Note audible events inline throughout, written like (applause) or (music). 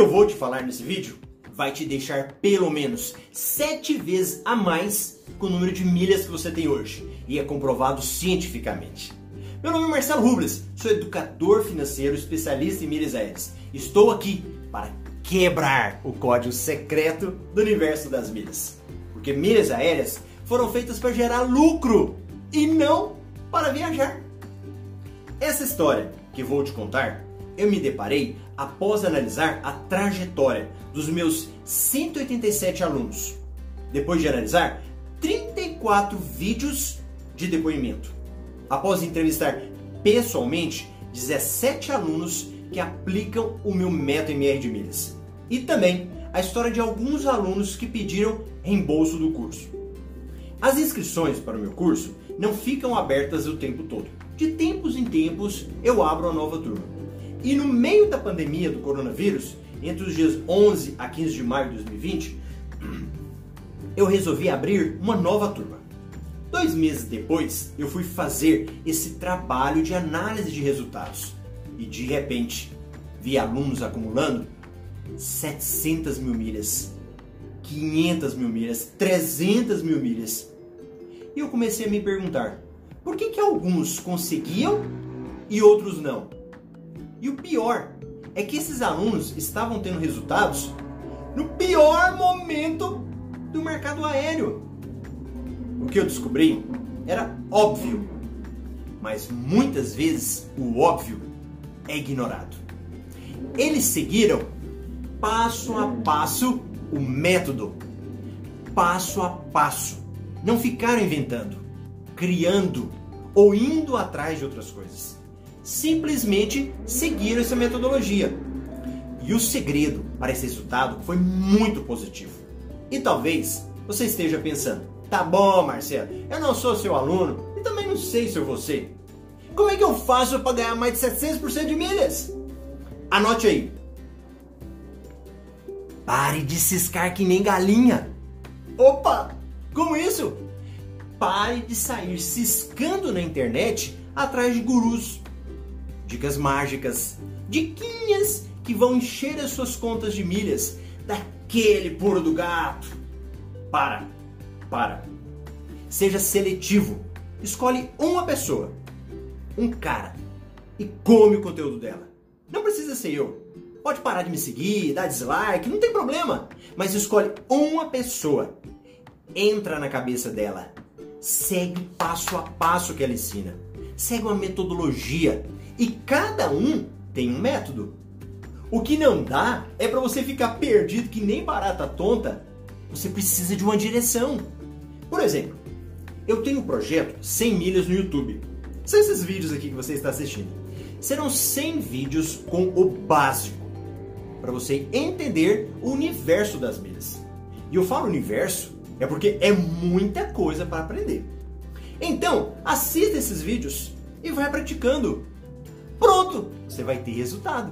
que eu vou te falar nesse vídeo vai te deixar pelo menos 7 vezes a mais com o número de milhas que você tem hoje. E é comprovado cientificamente. Meu nome é Marcelo Rubles, sou educador financeiro especialista em milhas aéreas. Estou aqui para quebrar o código secreto do universo das milhas. Porque milhas aéreas foram feitas para gerar lucro e não para viajar. Essa história que vou te contar, eu me deparei após analisar a trajetória dos meus 187 alunos. Depois de analisar 34 vídeos de depoimento. Após entrevistar pessoalmente 17 alunos que aplicam o meu método MR de milhas. E também a história de alguns alunos que pediram reembolso do curso. As inscrições para o meu curso não ficam abertas o tempo todo. De tempos em tempos eu abro a nova turma. E no meio da pandemia do coronavírus, entre os dias 11 a 15 de maio de 2020, eu resolvi abrir uma nova turma. Dois meses depois, eu fui fazer esse trabalho de análise de resultados e de repente vi alunos acumulando 700 mil milhas, 500 mil milhas, 300 mil milhas. E eu comecei a me perguntar: por que, que alguns conseguiam e outros não? E o pior é que esses alunos estavam tendo resultados no pior momento do mercado aéreo. O que eu descobri era óbvio, mas muitas vezes o óbvio é ignorado. Eles seguiram passo a passo o método, passo a passo. Não ficaram inventando, criando ou indo atrás de outras coisas. Simplesmente seguiram essa metodologia. E o segredo para esse resultado foi muito positivo. E talvez você esteja pensando: tá bom, Marcelo, eu não sou seu aluno e também não sei se eu vou ser. Como é que eu faço para ganhar mais de 700% de milhas? Anote aí. Pare de ciscar que nem galinha. Opa! Como isso? Pare de sair ciscando na internet atrás de gurus. Dicas mágicas, diquinhas que vão encher as suas contas de milhas daquele puro do gato. Para, para. Seja seletivo. Escolhe uma pessoa, um cara, e come o conteúdo dela. Não precisa ser eu. Pode parar de me seguir, dar dislike, não tem problema. Mas escolhe uma pessoa. Entra na cabeça dela. Segue passo a passo que ela ensina. Segue uma metodologia. E cada um tem um método. O que não dá é para você ficar perdido que nem barata tonta. Você precisa de uma direção. Por exemplo, eu tenho um projeto 100 milhas no YouTube. São esses vídeos aqui que você está assistindo. Serão 100 vídeos com o básico para você entender o universo das milhas. E eu falo universo é porque é muita coisa para aprender. Então, assista esses vídeos e vai praticando. Pronto, você vai ter resultado.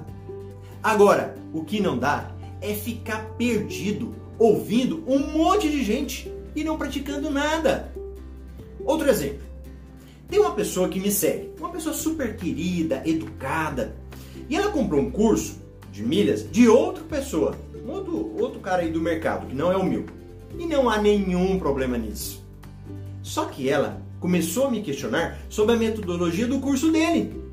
Agora, o que não dá é ficar perdido ouvindo um monte de gente e não praticando nada. Outro exemplo. Tem uma pessoa que me segue, uma pessoa super querida, educada, e ela comprou um curso de milhas de outra pessoa, outro, outro cara aí do mercado, que não é o meu. E não há nenhum problema nisso. Só que ela começou a me questionar sobre a metodologia do curso dele.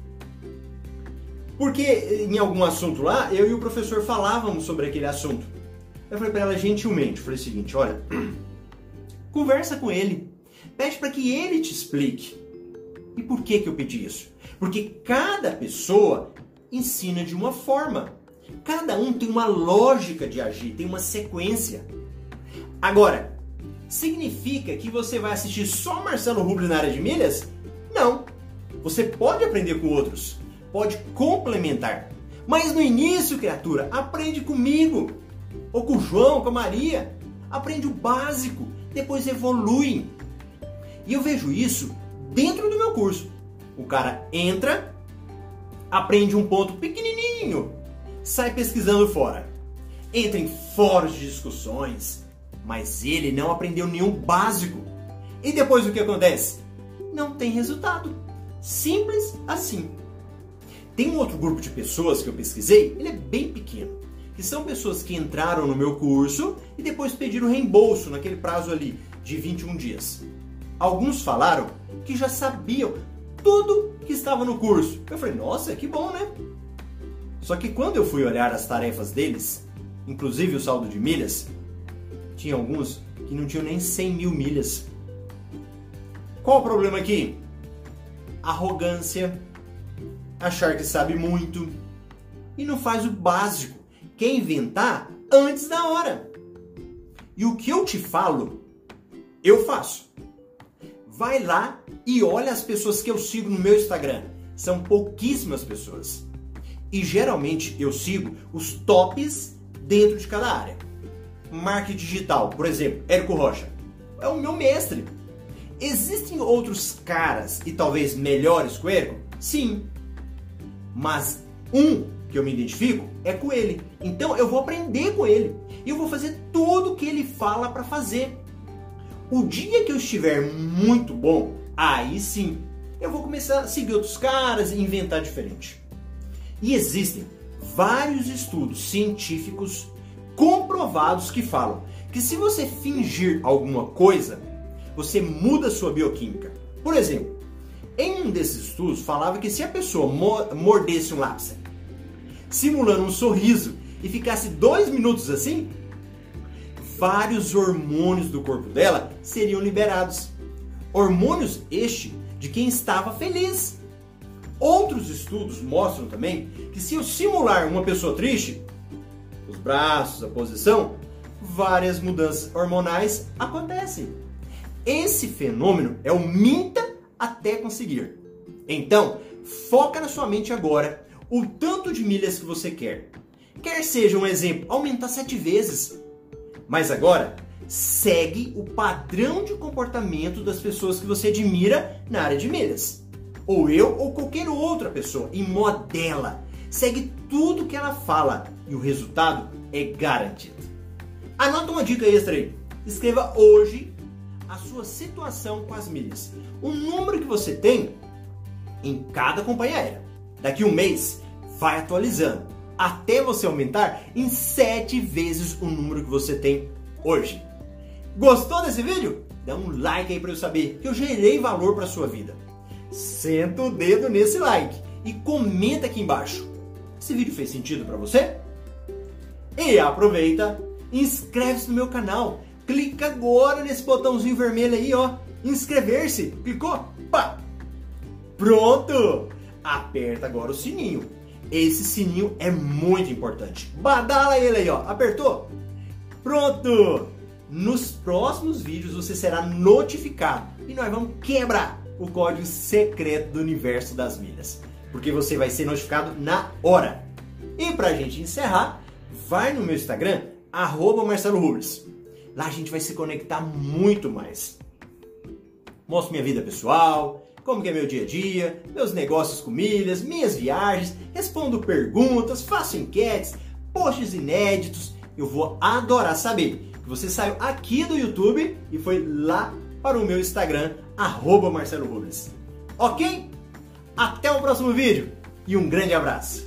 Porque em algum assunto lá, eu e o professor falávamos sobre aquele assunto. Eu falei para ela gentilmente, falei o seguinte, olha, (clears throat) conversa com ele, pede para que ele te explique. E por que que eu pedi isso? Porque cada pessoa ensina de uma forma. Cada um tem uma lógica de agir, tem uma sequência. Agora, significa que você vai assistir só Marcelo Rubio na área de milhas? Não. Você pode aprender com outros, pode complementar. Mas no início, criatura, aprende comigo, ou com o João, com a Maria. Aprende o básico, depois evolui. E eu vejo isso dentro do meu curso. O cara entra, aprende um ponto pequenininho, sai pesquisando fora. Entra em fóruns de discussões, mas ele não aprendeu nenhum básico. E depois o que acontece? Não tem resultado. Simples assim. Tem um outro grupo de pessoas que eu pesquisei, ele é bem pequeno. que são pessoas que entraram no meu curso e depois pediram reembolso naquele prazo ali de 21 dias. Alguns falaram que já sabiam tudo que estava no curso. Eu falei, nossa, que bom, né? Só que quando eu fui olhar as tarefas deles, inclusive o saldo de milhas, tinha alguns que não tinham nem 100 mil milhas. Qual o problema aqui? Arrogância, achar que sabe muito e não faz o básico, quer inventar antes da hora. E o que eu te falo, eu faço. Vai lá e olha as pessoas que eu sigo no meu Instagram. São pouquíssimas pessoas. E geralmente eu sigo os tops dentro de cada área. Marketing digital, por exemplo, Érico Rocha. É o meu mestre. Existem outros caras e talvez melhores que o Érico? Sim. Mas um que eu me identifico é com ele. Então eu vou aprender com ele. E eu vou fazer tudo o que ele fala para fazer. O dia que eu estiver muito bom, aí sim eu vou começar a seguir outros caras e inventar diferente. E existem vários estudos científicos comprovados que falam que se você fingir alguma coisa, você muda sua bioquímica. Por exemplo, em um desses estudos falava que se a pessoa mordesse um lápis, simulando um sorriso e ficasse dois minutos assim, vários hormônios do corpo dela seriam liberados. Hormônios este de quem estava feliz. Outros estudos mostram também que se eu simular uma pessoa triste, os braços, a posição, várias mudanças hormonais acontecem. Esse fenômeno é o minta até conseguir. Então, foca na sua mente agora o tanto de milhas que você quer. Quer seja um exemplo, aumentar sete vezes. Mas agora, segue o padrão de comportamento das pessoas que você admira na área de milhas ou eu ou qualquer outra pessoa, e modela. Segue tudo que ela fala e o resultado é garantido. Anota uma dica extra aí. Escreva hoje a sua situação com as milhas. O número que você tem em cada companhia aérea. Daqui um mês, vai atualizando até você aumentar em 7 vezes o número que você tem hoje. Gostou desse vídeo? Dá um like aí para eu saber que eu gerei valor para sua vida senta o dedo nesse like e comenta aqui embaixo. Esse vídeo fez sentido para você? E aproveita, inscreve-se no meu canal. Clica agora nesse botãozinho vermelho aí, ó. Inscrever-se. Clicou? Pá! Pronto! Aperta agora o sininho. Esse sininho é muito importante. Badala ele aí, ó. Apertou? Pronto! Nos próximos vídeos você será notificado e nós vamos quebrar o código secreto do universo das milhas, porque você vai ser notificado na hora. E pra gente encerrar, vai no meu Instagram, arroba Marcelo. Lá a gente vai se conectar muito mais. Mostro minha vida pessoal, como que é meu dia a dia, meus negócios com milhas, minhas viagens, respondo perguntas, faço enquetes, posts inéditos. Eu vou adorar saber que você saiu aqui do YouTube e foi lá para o meu Instagram, arroba Marcelo Rubles. Ok? Até o próximo vídeo e um grande abraço!